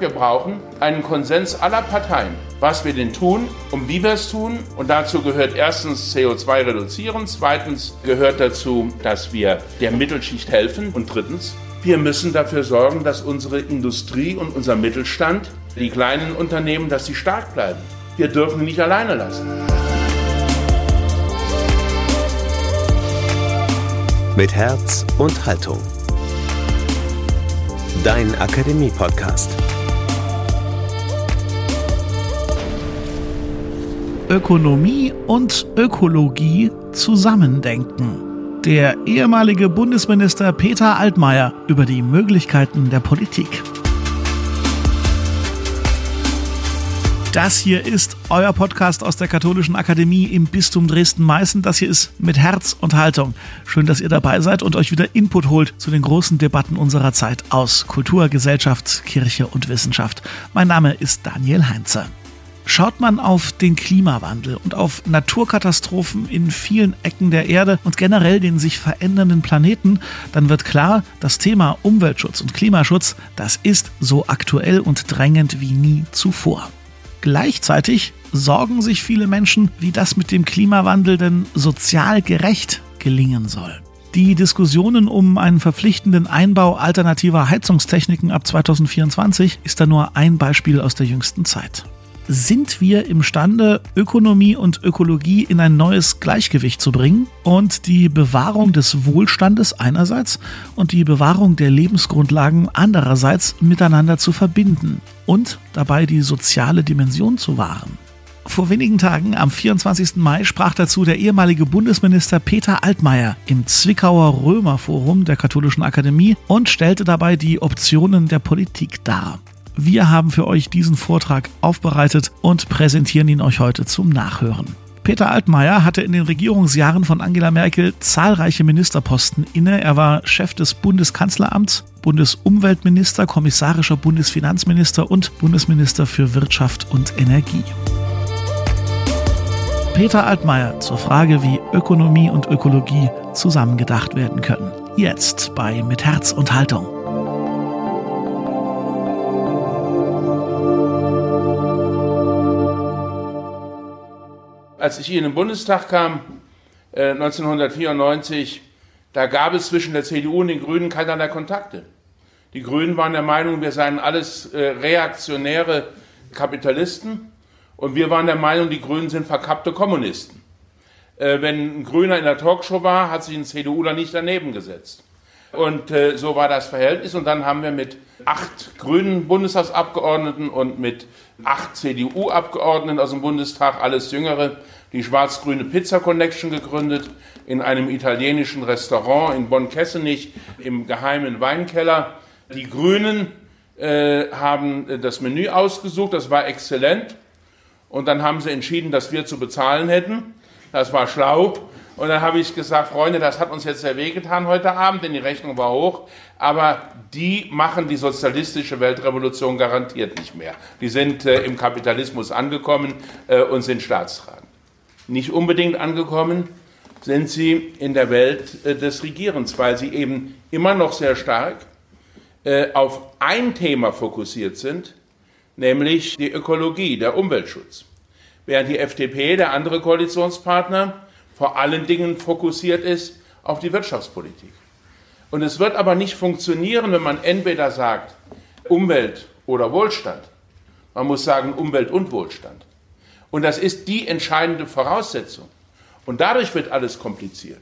Wir brauchen einen Konsens aller Parteien, was wir denn tun und wie wir es tun. Und dazu gehört erstens CO2 reduzieren, zweitens gehört dazu, dass wir der Mittelschicht helfen und drittens, wir müssen dafür sorgen, dass unsere Industrie und unser Mittelstand, die kleinen Unternehmen, dass sie stark bleiben. Wir dürfen nicht alleine lassen. Mit Herz und Haltung. Dein Akademie-Podcast. Ökonomie und Ökologie zusammendenken. Der ehemalige Bundesminister Peter Altmaier über die Möglichkeiten der Politik. Das hier ist euer Podcast aus der Katholischen Akademie im Bistum Dresden-Meißen. Das hier ist mit Herz und Haltung. Schön, dass ihr dabei seid und euch wieder Input holt zu den großen Debatten unserer Zeit aus Kultur, Gesellschaft, Kirche und Wissenschaft. Mein Name ist Daniel Heinze. Schaut man auf den Klimawandel und auf Naturkatastrophen in vielen Ecken der Erde und generell den sich verändernden Planeten, dann wird klar, das Thema Umweltschutz und Klimaschutz, das ist so aktuell und drängend wie nie zuvor. Gleichzeitig sorgen sich viele Menschen, wie das mit dem Klimawandel denn sozial gerecht gelingen soll. Die Diskussionen um einen verpflichtenden Einbau alternativer Heizungstechniken ab 2024 ist da nur ein Beispiel aus der jüngsten Zeit sind wir imstande, Ökonomie und Ökologie in ein neues Gleichgewicht zu bringen und die Bewahrung des Wohlstandes einerseits und die Bewahrung der Lebensgrundlagen andererseits miteinander zu verbinden und dabei die soziale Dimension zu wahren. Vor wenigen Tagen, am 24. Mai, sprach dazu der ehemalige Bundesminister Peter Altmaier im Zwickauer Römerforum der Katholischen Akademie und stellte dabei die Optionen der Politik dar. Wir haben für euch diesen Vortrag aufbereitet und präsentieren ihn euch heute zum Nachhören. Peter Altmaier hatte in den Regierungsjahren von Angela Merkel zahlreiche Ministerposten inne. Er war Chef des Bundeskanzleramts, Bundesumweltminister, kommissarischer Bundesfinanzminister und Bundesminister für Wirtschaft und Energie. Peter Altmaier zur Frage, wie Ökonomie und Ökologie zusammengedacht werden können. Jetzt bei Mit Herz und Haltung. Als ich hier in den Bundestag kam, äh, 1994, da gab es zwischen der CDU und den Grünen keinerlei Kontakte. Die Grünen waren der Meinung, wir seien alles äh, reaktionäre Kapitalisten und wir waren der Meinung, die Grünen sind verkappte Kommunisten. Äh, wenn ein Grüner in der Talkshow war, hat sich ein CDUler nicht daneben gesetzt. Und äh, so war das Verhältnis. Und dann haben wir mit acht grünen Bundestagsabgeordneten und mit acht CDU-Abgeordneten aus dem Bundestag, alles Jüngere, die schwarz-grüne Pizza Connection gegründet, in einem italienischen Restaurant in Bonn-Kessenich im geheimen Weinkeller. Die Grünen äh, haben das Menü ausgesucht, das war exzellent. Und dann haben sie entschieden, dass wir zu bezahlen hätten. Das war schlau. Und dann habe ich gesagt, Freunde, das hat uns jetzt sehr wehgetan heute Abend, denn die Rechnung war hoch. Aber die machen die sozialistische Weltrevolution garantiert nicht mehr. Die sind äh, im Kapitalismus angekommen äh, und sind staatstragend. Nicht unbedingt angekommen sind sie in der Welt äh, des Regierens, weil sie eben immer noch sehr stark äh, auf ein Thema fokussiert sind, nämlich die Ökologie, der Umweltschutz. Während die FDP, der andere Koalitionspartner, vor allen Dingen fokussiert ist auf die Wirtschaftspolitik. Und es wird aber nicht funktionieren, wenn man entweder sagt Umwelt oder Wohlstand. Man muss sagen Umwelt und Wohlstand. Und das ist die entscheidende Voraussetzung. Und dadurch wird alles kompliziert.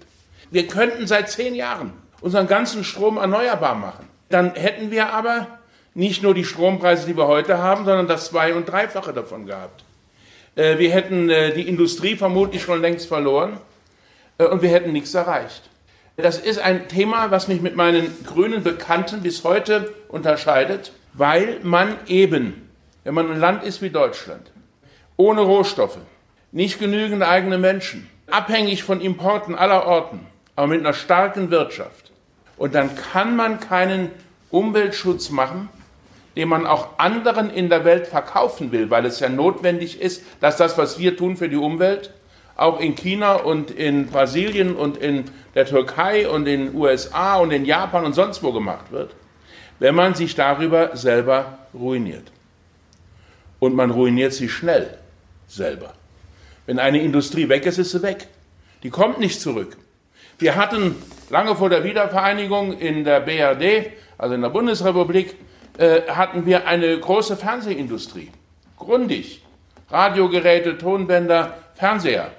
Wir könnten seit zehn Jahren unseren ganzen Strom erneuerbar machen. Dann hätten wir aber nicht nur die Strompreise, die wir heute haben, sondern das Zwei- und Dreifache davon gehabt. Äh, wir hätten äh, die Industrie vermutlich schon längst verloren und wir hätten nichts erreicht. Das ist ein Thema, was mich mit meinen grünen Bekannten bis heute unterscheidet, weil man eben, wenn man ein Land ist wie Deutschland, ohne Rohstoffe, nicht genügend eigene Menschen, abhängig von Importen aller Orten, aber mit einer starken Wirtschaft. Und dann kann man keinen Umweltschutz machen, den man auch anderen in der Welt verkaufen will, weil es ja notwendig ist, dass das, was wir tun für die Umwelt, auch in China und in Brasilien und in der Türkei und in den USA und in Japan und sonst wo gemacht wird, wenn man sich darüber selber ruiniert. Und man ruiniert sie schnell selber. Wenn eine Industrie weg ist, ist sie weg. Die kommt nicht zurück. Wir hatten lange vor der Wiedervereinigung in der BRD, also in der Bundesrepublik, äh, hatten wir eine große Fernsehindustrie. Grundig. Radiogeräte, Tonbänder, Fernseher.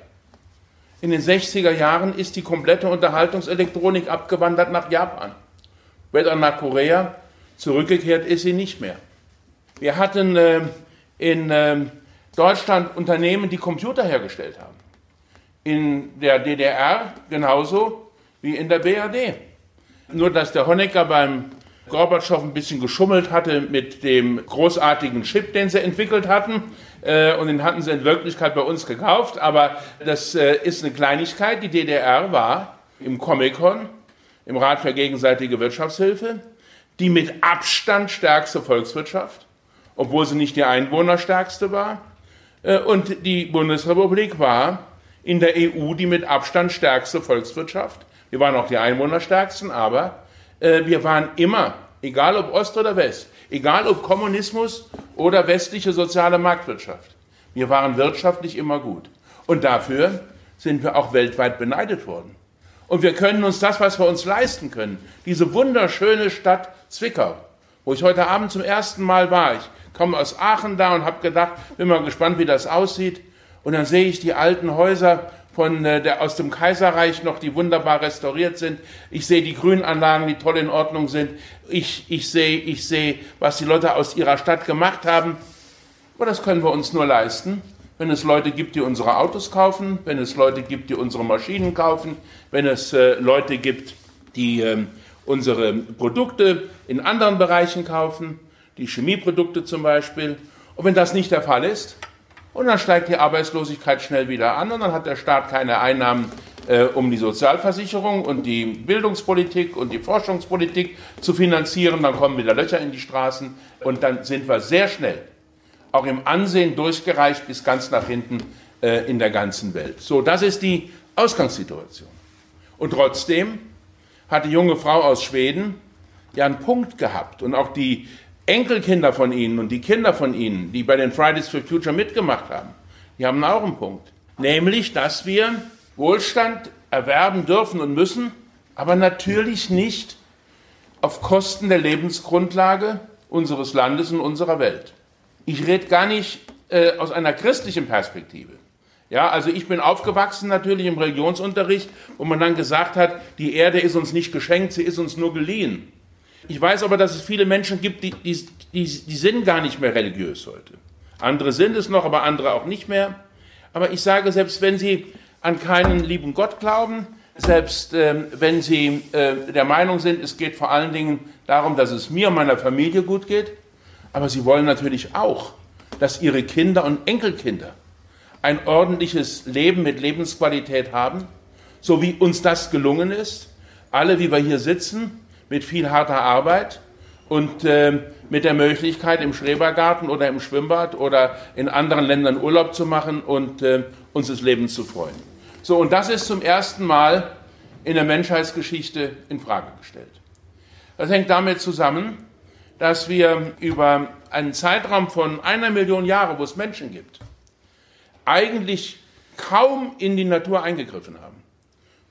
In den 60er Jahren ist die komplette Unterhaltungselektronik abgewandert nach Japan. Weder nach Korea, zurückgekehrt ist sie nicht mehr. Wir hatten äh, in äh, Deutschland Unternehmen, die Computer hergestellt haben. In der DDR genauso wie in der BRD. Nur dass der Honecker beim Gorbatschow ein bisschen geschummelt hatte mit dem großartigen Chip, den sie entwickelt hatten. Äh, und den hatten sie in Wirklichkeit bei uns gekauft. Aber das äh, ist eine Kleinigkeit. Die DDR war im Comic-Con, im Rat für gegenseitige Wirtschaftshilfe, die mit Abstand stärkste Volkswirtschaft, obwohl sie nicht die einwohnerstärkste war. Äh, und die Bundesrepublik war in der EU die mit Abstand stärkste Volkswirtschaft. Wir waren auch die einwohnerstärksten, aber äh, wir waren immer, egal ob Ost oder West, egal ob Kommunismus oder westliche soziale Marktwirtschaft, wir waren wirtschaftlich immer gut. Und dafür sind wir auch weltweit beneidet worden. Und wir können uns das, was wir uns leisten können, diese wunderschöne Stadt Zwickau, wo ich heute Abend zum ersten Mal war. Ich komme aus Aachen da und habe gedacht, bin mal gespannt, wie das aussieht. Und dann sehe ich die alten Häuser von äh, der, aus dem Kaiserreich noch, die wunderbar restauriert sind. Ich sehe die Grünanlagen, die toll in Ordnung sind. Ich, ich sehe, ich sehe, was die Leute aus ihrer Stadt gemacht haben. Aber das können wir uns nur leisten, wenn es Leute gibt, die unsere Autos kaufen, wenn es Leute gibt, die unsere Maschinen kaufen, wenn es äh, Leute gibt, die äh, unsere Produkte in anderen Bereichen kaufen, die Chemieprodukte zum Beispiel. Und wenn das nicht der Fall ist, und dann steigt die Arbeitslosigkeit schnell wieder an und dann hat der Staat keine Einnahmen, äh, um die Sozialversicherung und die Bildungspolitik und die Forschungspolitik zu finanzieren. Dann kommen wieder Löcher in die Straßen und dann sind wir sehr schnell auch im Ansehen durchgereicht bis ganz nach hinten äh, in der ganzen Welt. So, das ist die Ausgangssituation. Und trotzdem hat die junge Frau aus Schweden ja einen Punkt gehabt und auch die Enkelkinder von Ihnen und die Kinder von Ihnen, die bei den Fridays for Future mitgemacht haben, die haben auch einen Punkt. Nämlich, dass wir Wohlstand erwerben dürfen und müssen, aber natürlich nicht auf Kosten der Lebensgrundlage unseres Landes und unserer Welt. Ich rede gar nicht äh, aus einer christlichen Perspektive. Ja, also ich bin aufgewachsen natürlich im Religionsunterricht, wo man dann gesagt hat, die Erde ist uns nicht geschenkt, sie ist uns nur geliehen. Ich weiß aber, dass es viele Menschen gibt, die, die, die, die sind gar nicht mehr religiös heute. Andere sind es noch, aber andere auch nicht mehr. Aber ich sage, selbst wenn sie an keinen lieben Gott glauben, selbst ähm, wenn sie äh, der Meinung sind, es geht vor allen Dingen darum, dass es mir und meiner Familie gut geht, aber sie wollen natürlich auch, dass ihre Kinder und Enkelkinder ein ordentliches Leben mit Lebensqualität haben, so wie uns das gelungen ist. Alle, wie wir hier sitzen, mit viel harter Arbeit und äh, mit der Möglichkeit, im Schrebergarten oder im Schwimmbad oder in anderen Ländern Urlaub zu machen und äh, uns das Leben zu freuen. So, und das ist zum ersten Mal in der Menschheitsgeschichte in Frage gestellt. Das hängt damit zusammen, dass wir über einen Zeitraum von einer Million Jahre, wo es Menschen gibt, eigentlich kaum in die Natur eingegriffen haben.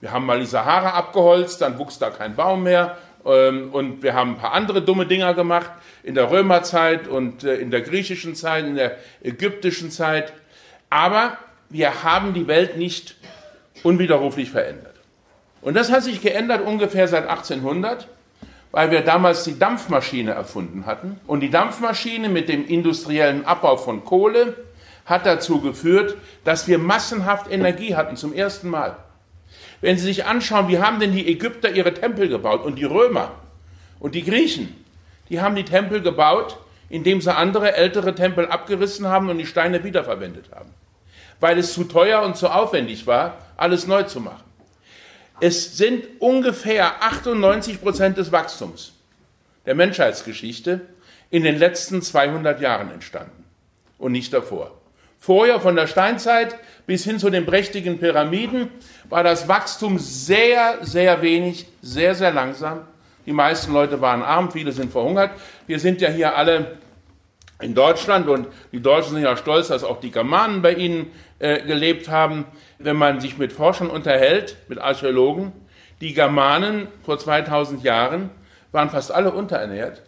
Wir haben mal die Sahara abgeholzt, dann wuchs da kein Baum mehr, und wir haben ein paar andere dumme Dinger gemacht in der Römerzeit und äh, in der griechischen Zeit, in der ägyptischen Zeit. Aber wir haben die Welt nicht unwiderruflich verändert. Und das hat sich geändert ungefähr seit 1800, weil wir damals die Dampfmaschine erfunden hatten. Und die Dampfmaschine mit dem industriellen Abbau von Kohle hat dazu geführt, dass wir massenhaft Energie hatten zum ersten Mal. Wenn Sie sich anschauen, wie haben denn die Ägypter ihre Tempel gebaut und die Römer und die Griechen, die haben die Tempel gebaut, indem sie andere ältere Tempel abgerissen haben und die Steine wiederverwendet haben, weil es zu teuer und zu aufwendig war, alles neu zu machen. Es sind ungefähr 98 Prozent des Wachstums der Menschheitsgeschichte in den letzten 200 Jahren entstanden und nicht davor. Vorher von der Steinzeit bis hin zu den prächtigen Pyramiden war das Wachstum sehr, sehr wenig, sehr, sehr langsam. Die meisten Leute waren arm, viele sind verhungert. Wir sind ja hier alle in Deutschland und die Deutschen sind ja stolz, dass auch die Germanen bei ihnen äh, gelebt haben. Wenn man sich mit Forschern unterhält, mit Archäologen, die Germanen vor 2000 Jahren waren fast alle unterernährt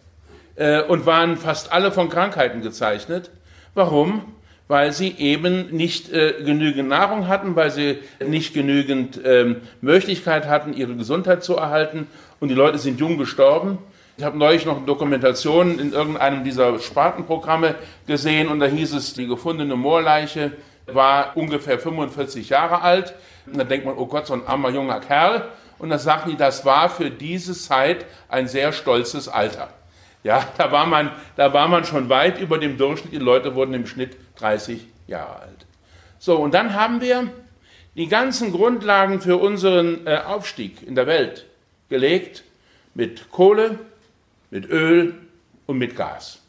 äh, und waren fast alle von Krankheiten gezeichnet. Warum? Weil sie eben nicht äh, genügend Nahrung hatten, weil sie nicht genügend ähm, Möglichkeit hatten, ihre Gesundheit zu erhalten. Und die Leute sind jung gestorben. Ich habe neulich noch eine Dokumentation in irgendeinem dieser Spartenprogramme gesehen und da hieß es, die gefundene Moorleiche war ungefähr 45 Jahre alt. Und da denkt man, oh Gott, so ein armer junger Kerl. Und da sagen die, das war für diese Zeit ein sehr stolzes Alter. Ja, da war man, da war man schon weit über dem Durchschnitt. Die Leute wurden im Schnitt 30 Jahre alt. So, und dann haben wir die ganzen Grundlagen für unseren äh, Aufstieg in der Welt gelegt mit Kohle, mit Öl und mit Gas.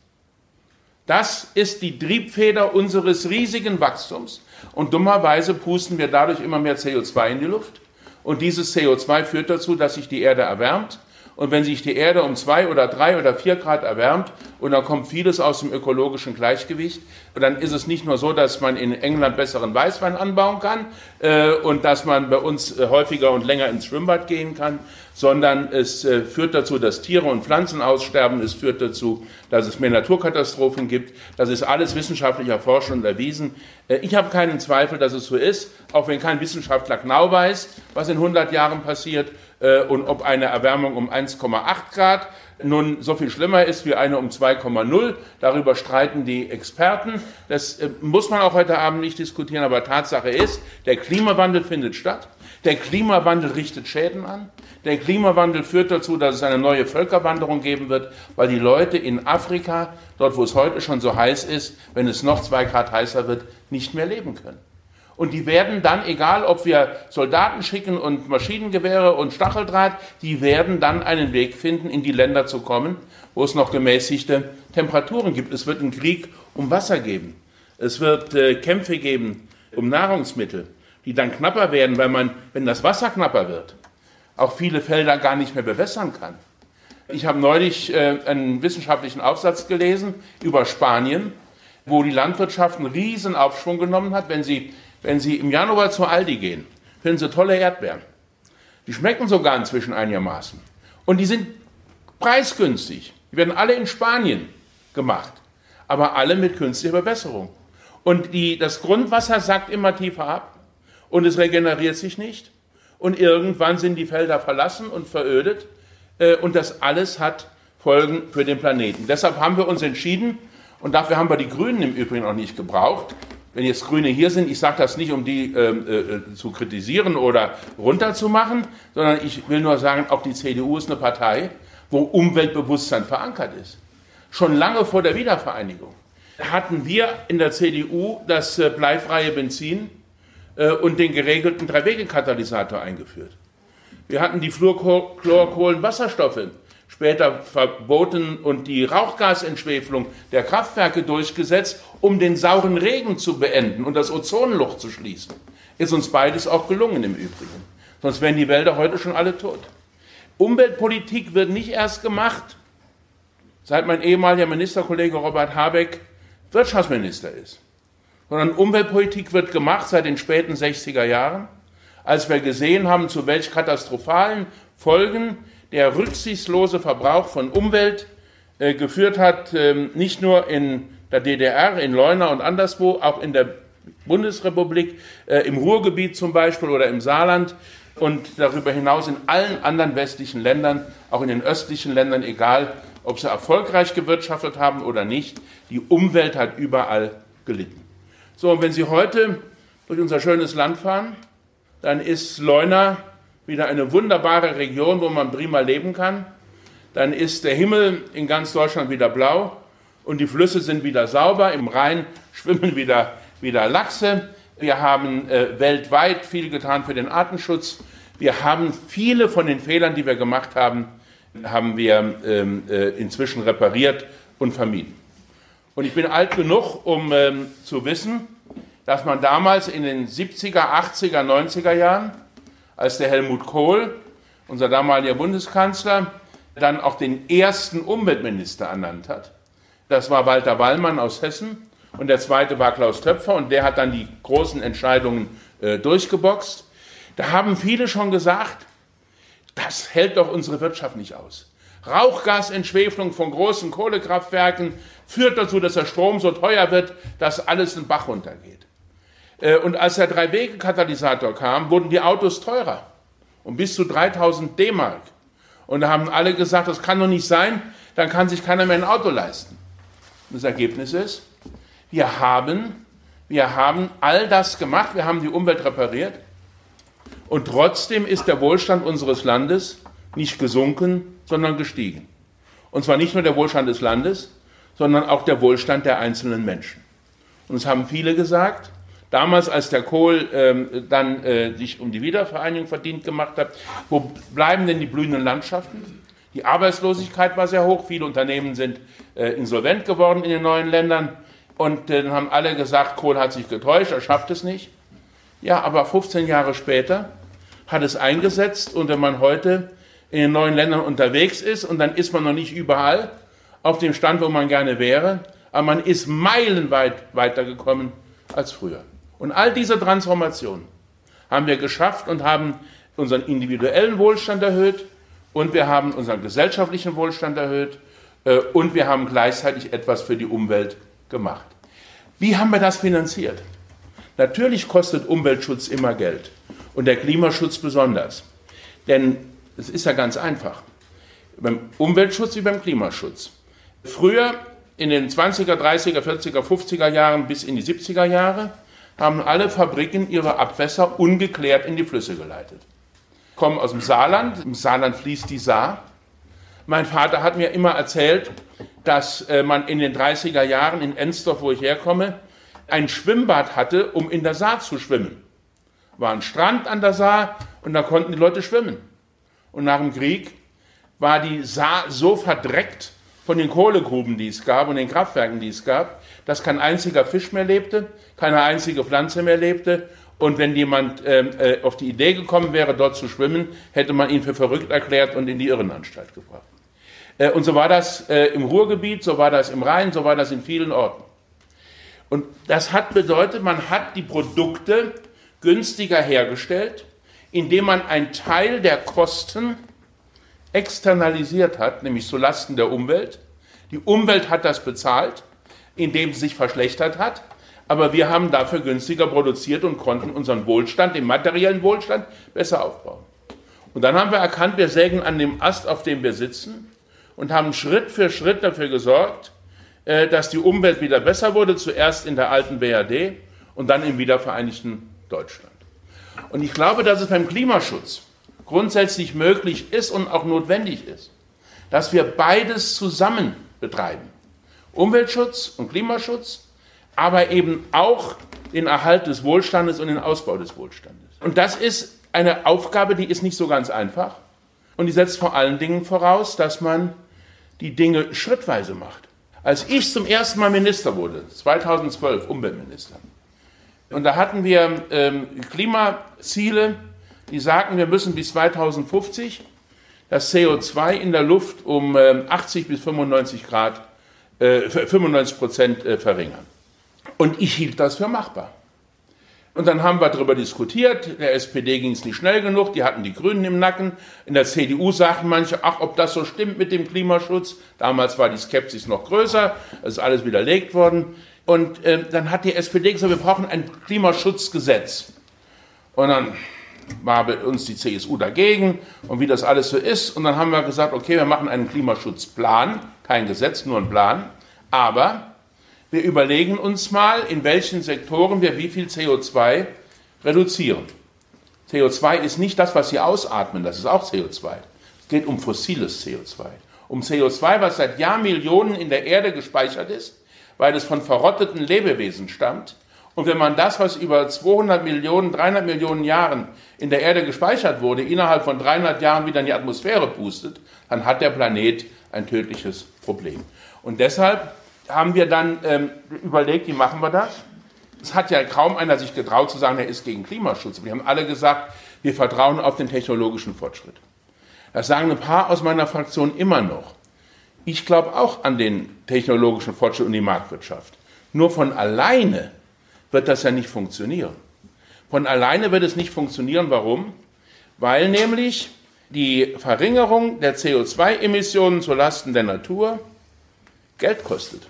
Das ist die Triebfeder unseres riesigen Wachstums. Und dummerweise pusten wir dadurch immer mehr CO2 in die Luft. Und dieses CO2 führt dazu, dass sich die Erde erwärmt und wenn sich die Erde um zwei oder drei oder vier Grad erwärmt und dann kommt vieles aus dem ökologischen Gleichgewicht, dann ist es nicht nur so, dass man in England besseren Weißwein anbauen kann äh, und dass man bei uns äh, häufiger und länger ins Schwimmbad gehen kann, sondern es äh, führt dazu, dass Tiere und Pflanzen aussterben. Es führt dazu, dass es mehr Naturkatastrophen gibt. Das ist alles wissenschaftlich erforscht und erwiesen. Äh, ich habe keinen Zweifel, dass es so ist, auch wenn kein Wissenschaftler genau weiß, was in 100 Jahren passiert äh, und ob eine Erwärmung um 1,8 Grad nun so viel schlimmer ist wie eine um 2,0. Darüber streiten die Experten. Das äh, muss man auch heute Abend nicht diskutieren, aber Tatsache ist, der Klimawandel findet statt. Der Klimawandel richtet Schäden an. Der Klimawandel führt dazu, dass es eine neue Völkerwanderung geben wird, weil die Leute in Afrika, dort wo es heute schon so heiß ist, wenn es noch zwei Grad heißer wird, nicht mehr leben können. Und die werden dann, egal ob wir Soldaten schicken und Maschinengewehre und Stacheldraht, die werden dann einen Weg finden, in die Länder zu kommen, wo es noch gemäßigte Temperaturen gibt. Es wird einen Krieg um Wasser geben. Es wird äh, Kämpfe geben um Nahrungsmittel, die dann knapper werden, weil man, wenn das Wasser knapper wird, auch viele Felder gar nicht mehr bewässern kann. Ich habe neulich äh, einen wissenschaftlichen Aufsatz gelesen über Spanien, wo die Landwirtschaft einen riesen Aufschwung genommen hat, wenn sie wenn Sie im Januar zu Aldi gehen, finden Sie tolle Erdbeeren. Die schmecken sogar inzwischen einigermaßen. Und die sind preisgünstig. Die werden alle in Spanien gemacht, aber alle mit künstlicher Bewässerung. Und die, das Grundwasser sackt immer tiefer ab und es regeneriert sich nicht. Und irgendwann sind die Felder verlassen und verödet. Äh, und das alles hat Folgen für den Planeten. Deshalb haben wir uns entschieden, und dafür haben wir die Grünen im Übrigen auch nicht gebraucht, wenn jetzt Grüne hier sind, ich sage das nicht, um die ähm, äh, äh, zu kritisieren oder runterzumachen, sondern ich will nur sagen, auch die CDU ist eine Partei, wo Umweltbewusstsein verankert ist. Schon lange vor der Wiedervereinigung hatten wir in der CDU das äh, bleifreie Benzin äh, und den geregelten Drei-Wege-Katalysator eingeführt. Wir hatten die Fluorkohlenwasserstoffe später verboten und die Rauchgasentschwefelung der Kraftwerke durchgesetzt, um den sauren Regen zu beenden und das Ozonloch zu schließen. Ist uns beides auch gelungen im Übrigen. Sonst wären die Wälder heute schon alle tot. Umweltpolitik wird nicht erst gemacht, seit mein ehemaliger Ministerkollege Robert Habeck Wirtschaftsminister ist, sondern Umweltpolitik wird gemacht seit den späten 60er Jahren, als wir gesehen haben, zu welch katastrophalen Folgen der rücksichtslose Verbrauch von Umwelt äh, geführt hat, ähm, nicht nur in der DDR, in Leuna und anderswo, auch in der Bundesrepublik, äh, im Ruhrgebiet zum Beispiel oder im Saarland und darüber hinaus in allen anderen westlichen Ländern, auch in den östlichen Ländern, egal ob sie erfolgreich gewirtschaftet haben oder nicht, die Umwelt hat überall gelitten. So, und wenn Sie heute durch unser schönes Land fahren, dann ist Leuna wieder eine wunderbare Region, wo man prima leben kann. Dann ist der Himmel in ganz Deutschland wieder blau und die Flüsse sind wieder sauber. Im Rhein schwimmen wieder, wieder Lachse. Wir haben äh, weltweit viel getan für den Artenschutz. Wir haben viele von den Fehlern, die wir gemacht haben, haben wir ähm, äh, inzwischen repariert und vermieden. Und ich bin alt genug, um ähm, zu wissen, dass man damals in den 70er, 80er, 90er Jahren als der Helmut Kohl, unser damaliger Bundeskanzler, dann auch den ersten Umweltminister ernannt hat. Das war Walter Wallmann aus Hessen und der zweite war Klaus Töpfer und der hat dann die großen Entscheidungen äh, durchgeboxt. Da haben viele schon gesagt, das hält doch unsere Wirtschaft nicht aus. Rauchgasentschwefelung von großen Kohlekraftwerken führt dazu, dass der Strom so teuer wird, dass alles den Bach runtergeht. Äh, und als der Drei-Wege-Katalysator kam, wurden die Autos teurer. Um bis zu 3000 D-Mark. Und da haben alle gesagt, das kann doch nicht sein, dann kann sich keiner mehr ein Auto leisten. Und das Ergebnis ist, wir haben, wir haben all das gemacht, wir haben die Umwelt repariert und trotzdem ist der Wohlstand unseres Landes nicht gesunken, sondern gestiegen. Und zwar nicht nur der Wohlstand des Landes, sondern auch der Wohlstand der einzelnen Menschen. Und es haben viele gesagt, damals als der Kohl ähm, dann äh, sich um die Wiedervereinigung verdient gemacht hat, wo bleiben denn die blühenden Landschaften? Die Arbeitslosigkeit war sehr hoch, viele Unternehmen sind äh, insolvent geworden in den neuen Ländern und dann haben alle gesagt, Kohl hat sich getäuscht, er schafft es nicht. Ja, aber 15 Jahre später hat es eingesetzt und wenn man heute in den neuen Ländern unterwegs ist und dann ist man noch nicht überall auf dem Stand, wo man gerne wäre, aber man ist meilenweit weitergekommen als früher. Und all diese Transformationen haben wir geschafft und haben unseren individuellen Wohlstand erhöht und wir haben unseren gesellschaftlichen Wohlstand erhöht äh, und wir haben gleichzeitig etwas für die Umwelt gemacht. Wie haben wir das finanziert? Natürlich kostet Umweltschutz immer Geld und der Klimaschutz besonders. Denn es ist ja ganz einfach. Beim Umweltschutz wie beim Klimaschutz. Früher in den 20er, 30er, 40er, 50er Jahren bis in die 70er Jahre haben alle Fabriken ihre Abwässer ungeklärt in die Flüsse geleitet. Ich komme aus dem Saarland, im Saarland fließt die Saar. Mein Vater hat mir immer erzählt, dass äh, man in den 30er Jahren in Ensdorf, wo ich herkomme, ein Schwimmbad hatte, um in der Saar zu schwimmen. War ein Strand an der Saar und da konnten die Leute schwimmen. Und nach dem Krieg war die Saar so verdreckt von den Kohlegruben, die es gab und den Kraftwerken, die es gab, dass kein einziger Fisch mehr lebte, keine einzige Pflanze mehr lebte. Und wenn jemand ähm, äh, auf die Idee gekommen wäre, dort zu schwimmen, hätte man ihn für verrückt erklärt und in die Irrenanstalt gebracht. Äh, und so war das äh, im Ruhrgebiet, so war das im Rhein, so war das in vielen Orten. Und das hat bedeutet, man hat die Produkte günstiger hergestellt, indem man einen Teil der Kosten externalisiert hat, nämlich zulasten der Umwelt. Die Umwelt hat das bezahlt, indem sie sich verschlechtert hat, aber wir haben dafür günstiger produziert und konnten unseren Wohlstand, den materiellen Wohlstand, besser aufbauen. Und dann haben wir erkannt, wir sägen an dem Ast, auf dem wir sitzen und haben Schritt für Schritt dafür gesorgt, äh, dass die Umwelt wieder besser wurde, zuerst in der alten BRD und dann im wiedervereinigten Deutschland. Und ich glaube, dass es beim Klimaschutz grundsätzlich möglich ist und auch notwendig ist, dass wir beides zusammen betreiben. Umweltschutz und Klimaschutz, aber eben auch den Erhalt des Wohlstandes und den Ausbau des Wohlstandes. Und das ist eine Aufgabe, die ist nicht so ganz einfach. Und die setzt vor allen Dingen voraus, dass man die Dinge schrittweise macht. Als ich zum ersten Mal Minister wurde, 2012 Umweltminister, und da hatten wir ähm, Klimaziele, die sagten, wir müssen bis 2050 das CO2 in der Luft um ähm, 80 bis 95 Grad, äh, 95 Prozent äh, verringern. Und ich hielt das für machbar. Und dann haben wir darüber diskutiert. Der SPD ging es nicht schnell genug. Die hatten die Grünen im Nacken. In der CDU sagten manche, ach, ob das so stimmt mit dem Klimaschutz. Damals war die Skepsis noch größer. Es ist alles widerlegt worden. Und äh, dann hat die SPD gesagt, wir brauchen ein Klimaschutzgesetz. Und dann war bei uns die CSU dagegen und wie das alles so ist. Und dann haben wir gesagt, okay, wir machen einen Klimaschutzplan, kein Gesetz, nur ein Plan. Aber wir überlegen uns mal, in welchen Sektoren wir wie viel CO2 reduzieren. CO2 ist nicht das, was Sie ausatmen, das ist auch CO2. Es geht um fossiles CO2. Um CO2, was seit Jahrmillionen in der Erde gespeichert ist, weil es von verrotteten Lebewesen stammt. Und wenn man das, was über 200 Millionen, 300 Millionen Jahren in der Erde gespeichert wurde, innerhalb von 300 Jahren wieder in die Atmosphäre pustet, dann hat der Planet ein tödliches Problem. Und deshalb haben wir dann ähm, überlegt, wie machen wir das? Es hat ja kaum einer sich getraut zu sagen, er ist gegen Klimaschutz. Wir haben alle gesagt, wir vertrauen auf den technologischen Fortschritt. Das sagen ein paar aus meiner Fraktion immer noch. Ich glaube auch an den technologischen Fortschritt und die Marktwirtschaft. Nur von alleine wird das ja nicht funktionieren. Von alleine wird es nicht funktionieren. Warum? Weil nämlich die Verringerung der CO2-Emissionen zulasten der Natur Geld kostet.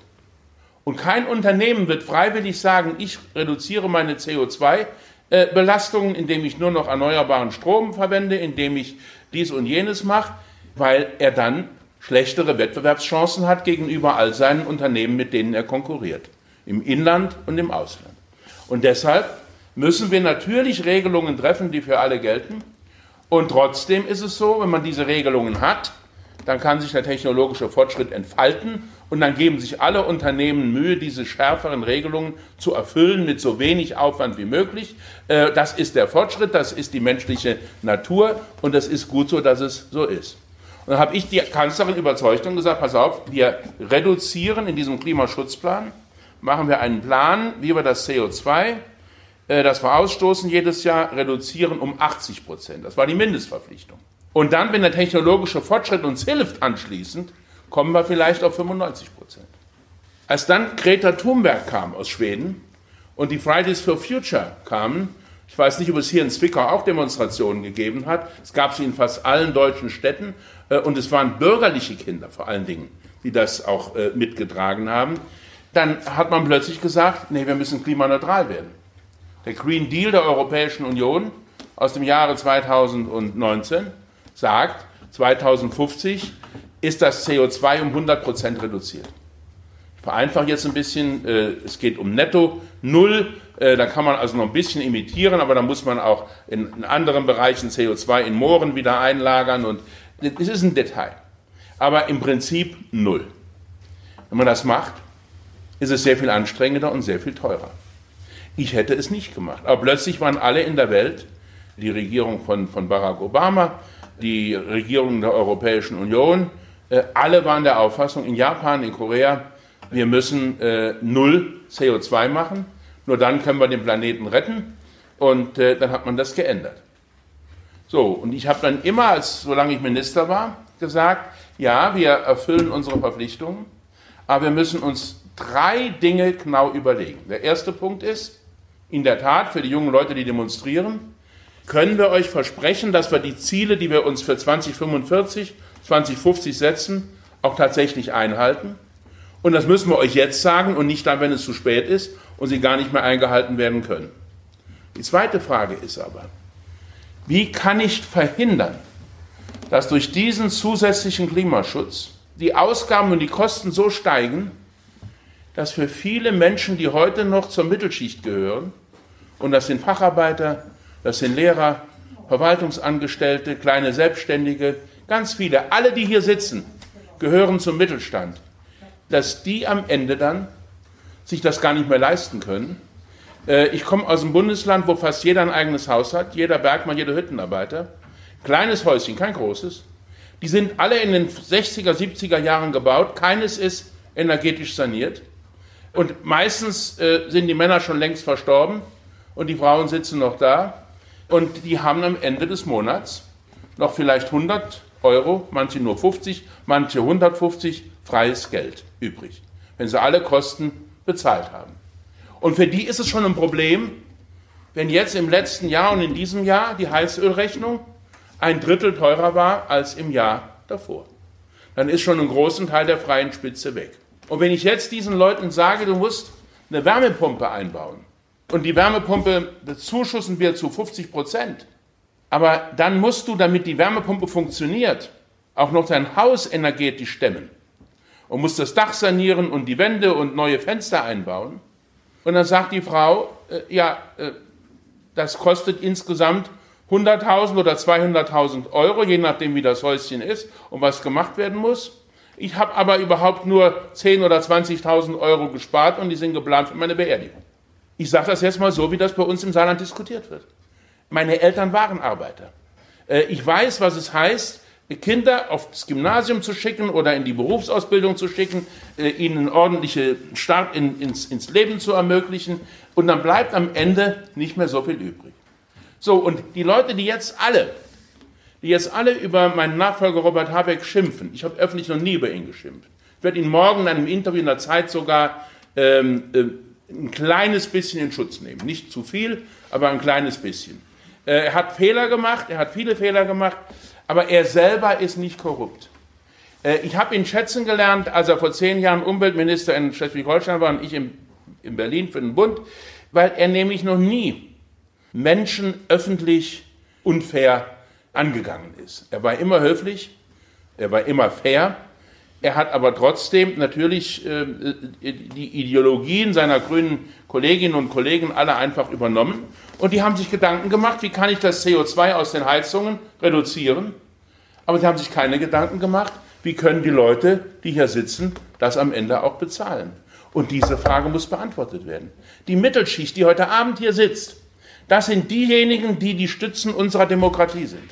Und kein Unternehmen wird freiwillig sagen, ich reduziere meine CO2-Belastungen, indem ich nur noch erneuerbaren Strom verwende, indem ich dies und jenes mache, weil er dann schlechtere Wettbewerbschancen hat gegenüber all seinen Unternehmen, mit denen er konkurriert, im Inland und im Ausland. Und deshalb müssen wir natürlich Regelungen treffen, die für alle gelten. Und trotzdem ist es so, wenn man diese Regelungen hat, dann kann sich der technologische Fortschritt entfalten und dann geben sich alle Unternehmen Mühe, diese schärferen Regelungen zu erfüllen mit so wenig Aufwand wie möglich. Äh, das ist der Fortschritt, das ist die menschliche Natur und es ist gut so, dass es so ist. Und dann habe ich die Kanzlerin überzeugt und gesagt, pass auf, wir reduzieren in diesem Klimaschutzplan, machen wir einen Plan, wie wir das CO2, äh, das wir ausstoßen jedes Jahr, reduzieren um 80 Prozent. Das war die Mindestverpflichtung. Und dann, wenn der technologische Fortschritt uns hilft anschließend, kommen wir vielleicht auf 95 Prozent. Als dann Greta Thunberg kam aus Schweden und die Fridays for Future kamen, ich weiß nicht, ob es hier in Zwickau auch Demonstrationen gegeben hat. Es gab sie in fast allen deutschen Städten. Äh, und es waren bürgerliche Kinder vor allen Dingen, die das auch äh, mitgetragen haben. Dann hat man plötzlich gesagt, nee, wir müssen klimaneutral werden. Der Green Deal der Europäischen Union aus dem Jahre 2019 sagt, 2050 ist das CO2 um 100 Prozent reduziert. Ich vereinfache jetzt ein bisschen, äh, es geht um Netto Null, da kann man also noch ein bisschen imitieren, aber da muss man auch in, anderen Bereichen CO2 in Mooren wieder einlagern und das ist ein Detail. Aber im Prinzip null. Wenn man das macht, ist es sehr viel anstrengender und sehr viel teurer. Ich hätte es nicht gemacht. Aber plötzlich waren alle in der Welt, die Regierung von, von Barack Obama, die Regierung der Europäischen Union, äh, alle waren der Auffassung, in Japan, in Korea, wir müssen äh, null CO2 machen. Nur dann können wir den Planeten retten. Und äh, dann hat man das geändert. So, und ich habe dann immer, als, solange ich Minister war, gesagt, ja, wir erfüllen unsere Verpflichtungen, aber wir müssen uns drei Dinge genau überlegen. Der erste Punkt ist, in der Tat, für die jungen Leute, die demonstrieren, können wir euch versprechen, dass wir die Ziele, die wir uns für 2045, 2050 setzen, auch tatsächlich einhalten. Und das müssen wir euch jetzt sagen und nicht dann, wenn es zu spät ist und sie gar nicht mehr eingehalten werden können. Die zweite Frage ist aber, wie kann ich verhindern, dass durch diesen zusätzlichen Klimaschutz die Ausgaben und die Kosten so steigen, dass für viele Menschen, die heute noch zur Mittelschicht gehören, und das sind Facharbeiter, das sind Lehrer, Verwaltungsangestellte, kleine Selbstständige, ganz viele, alle, die hier sitzen, gehören zum Mittelstand, dass die am Ende dann sich das gar nicht mehr leisten können äh, ich komme aus einem Bundesland, wo fast jeder ein eigenes Haus hat, jeder Bergmann, jeder Hüttenarbeiter. Kleines Häuschen, kein großes. Die sind alle in den 60er, 70er Jahren gebaut. Keines ist energetisch saniert. Und meistens äh, sind die Männer schon längst verstorben und die Frauen sitzen noch da. Und die haben am Ende des Monats noch vielleicht 100 Euro, manche nur 50, manche 150 freies Geld übrig, wenn sie alle Kosten bezahlt haben. Und für die ist es schon ein Problem, wenn jetzt im letzten Jahr und in diesem Jahr die Heizölrechnung ein Drittel teurer war als im Jahr davor. Dann ist schon ein großen Teil der freien Spitze weg. Und wenn ich jetzt diesen Leuten sage, du musst eine Wärmepumpe einbauen und die Wärmepumpe bezuschussen wir zu 50 Prozent, aber dann musst du, damit die Wärmepumpe funktioniert, auch noch dein Haus energetisch stemmen und musst das Dach sanieren und die Wände und neue Fenster einbauen, und dann sagt die Frau, äh, ja, äh, das kostet insgesamt 100.000 oder 200.000 Euro, je nachdem wie das Häuschen ist und was gemacht werden muss. Ich habe aber überhaupt nur 10.000 oder 20.000 Euro gespart und die sind geplant für meine Beerdigung. Ich sage das jetzt mal so, wie das bei uns im Saarland diskutiert wird. Meine Eltern waren Arbeiter. Äh, ich weiß, was es heißt, Kinder aufs Gymnasium zu schicken oder in die Berufsausbildung zu schicken, äh, ihnen einen ordentlichen Start in, ins, ins Leben zu ermöglichen. Und dann bleibt am Ende nicht mehr so viel übrig. So, und die Leute, die jetzt alle die jetzt alle über meinen Nachfolger Robert Habeck schimpfen. Ich habe öffentlich noch nie über ihn geschimpft. Ich werde ihn morgen in einem Interview in der Zeit sogar ähm, äh, ein kleines bisschen in Schutz nehmen. Nicht zu viel, aber ein kleines bisschen. Äh, er hat Fehler gemacht, er hat viele Fehler gemacht, aber er selber ist nicht korrupt. Äh, ich habe ihn schätzen gelernt, als er vor zehn Jahren Umweltminister in Schleswig-Holstein war und ich in, in Berlin für den Bund, weil er nämlich noch nie Menschen öffentlich unfair angegangen ist. Er war immer höflich, er war immer fair, er hat aber trotzdem natürlich äh, die Ideologien seiner grünen Kolleginnen und Kollegen alle einfach übernommen und die haben sich Gedanken gemacht, wie kann ich das CO2 aus den Heizungen reduzieren, aber sie haben sich keine Gedanken gemacht, wie können die Leute, die hier sitzen, das am Ende auch bezahlen. Und diese Frage muss beantwortet werden. Die Mittelschicht, die heute Abend hier sitzt, das sind diejenigen, die die Stützen unserer Demokratie sind,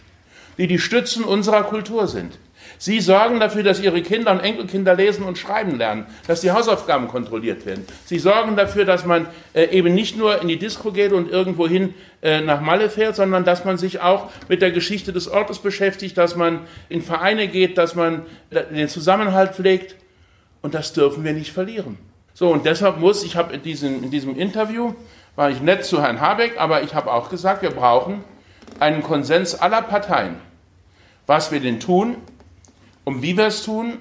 die die Stützen unserer Kultur sind. Sie sorgen dafür, dass Ihre Kinder und Enkelkinder lesen und schreiben lernen, dass die Hausaufgaben kontrolliert werden. Sie sorgen dafür, dass man äh, eben nicht nur in die Disco geht und irgendwohin äh, nach Malle fährt, sondern dass man sich auch mit der Geschichte des Ortes beschäftigt, dass man in Vereine geht, dass man den Zusammenhalt pflegt. Und das dürfen wir nicht verlieren. So, und deshalb muss, ich habe in diesem, in diesem Interview, war ich nett zu Herrn Habeck, aber ich habe auch gesagt, wir brauchen einen Konsens aller Parteien, was wir denn tun, um wie wir es tun.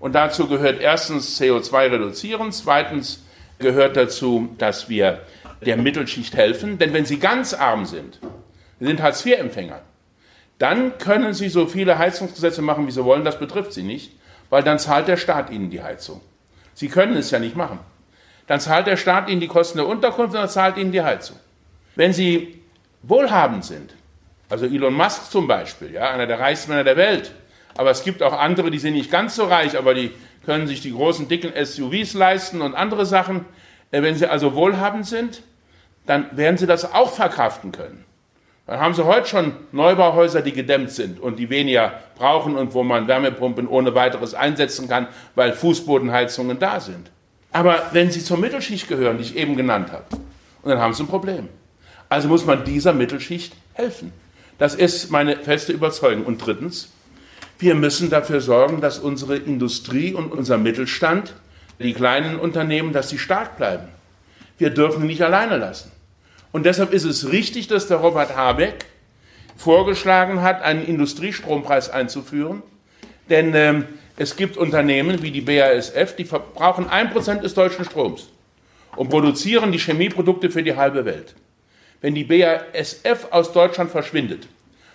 Und dazu gehört erstens CO2 reduzieren, zweitens gehört dazu, dass wir der Mittelschicht helfen. Denn wenn sie ganz arm sind, sind Hartz-IV-Empfänger, dann können sie so viele Heizungsgesetze machen, wie sie wollen, das betrifft sie nicht, weil dann zahlt der Staat ihnen die Heizung. Sie können es ja nicht machen. Dann zahlt der Staat ihnen die Kosten der Unterkunft und dann zahlt ihnen die Heizung. Wenn sie wohlhabend sind, also Elon Musk zum Beispiel, ja, einer der reichsten Männer der Welt, aber es gibt auch andere, die sind nicht ganz so reich, aber die können sich die großen, dicken SUVs leisten und andere Sachen. Äh, wenn sie also wohlhabend sind, dann werden sie das auch verkraften können. Dann haben sie heute schon Neubauhäuser, die gedämmt sind und die weniger brauchen und wo man Wärmepumpen ohne weiteres einsetzen kann, weil Fußbodenheizungen da sind. Aber wenn sie zur Mittelschicht gehören, die ich eben genannt habe, und dann haben sie ein Problem. Also muss man dieser Mittelschicht helfen. Das ist meine feste Überzeugung. Und drittens, wir müssen dafür sorgen, dass unsere Industrie und unser Mittelstand, die kleinen Unternehmen, dass sie stark bleiben. Wir dürfen nicht alleine lassen. Und deshalb ist es richtig, dass der Robert Habeck vorgeschlagen hat, einen Industriestrompreis einzuführen. Denn äh, es gibt Unternehmen wie die BASF, die verbrauchen ein Prozent des deutschen Stroms und produzieren die Chemieprodukte für die halbe Welt. Wenn die BASF aus Deutschland verschwindet,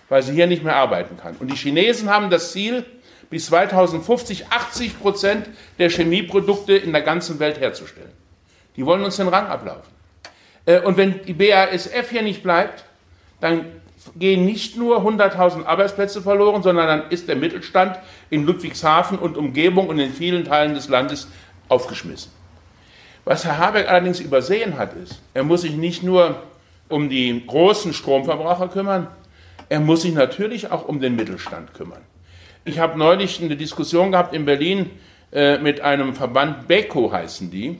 weil sie hier nicht mehr arbeiten kann. Und die Chinesen haben das Ziel, bis 2050 80 Prozent der Chemieprodukte in der ganzen Welt herzustellen. Die wollen uns den Rang ablaufen. Äh, und wenn die BASF hier nicht bleibt, dann gehen nicht nur 100.000 Arbeitsplätze verloren, sondern dann ist der Mittelstand in Ludwigshafen und Umgebung und in vielen Teilen des Landes aufgeschmissen. Was Herr Habeck allerdings übersehen hat, ist, er muss sich nicht nur um die großen Stromverbraucher kümmern, er muss sich natürlich auch um den Mittelstand kümmern. Ich habe neulich eine Diskussion gehabt in Berlin äh, mit einem Verband, Beko heißen die.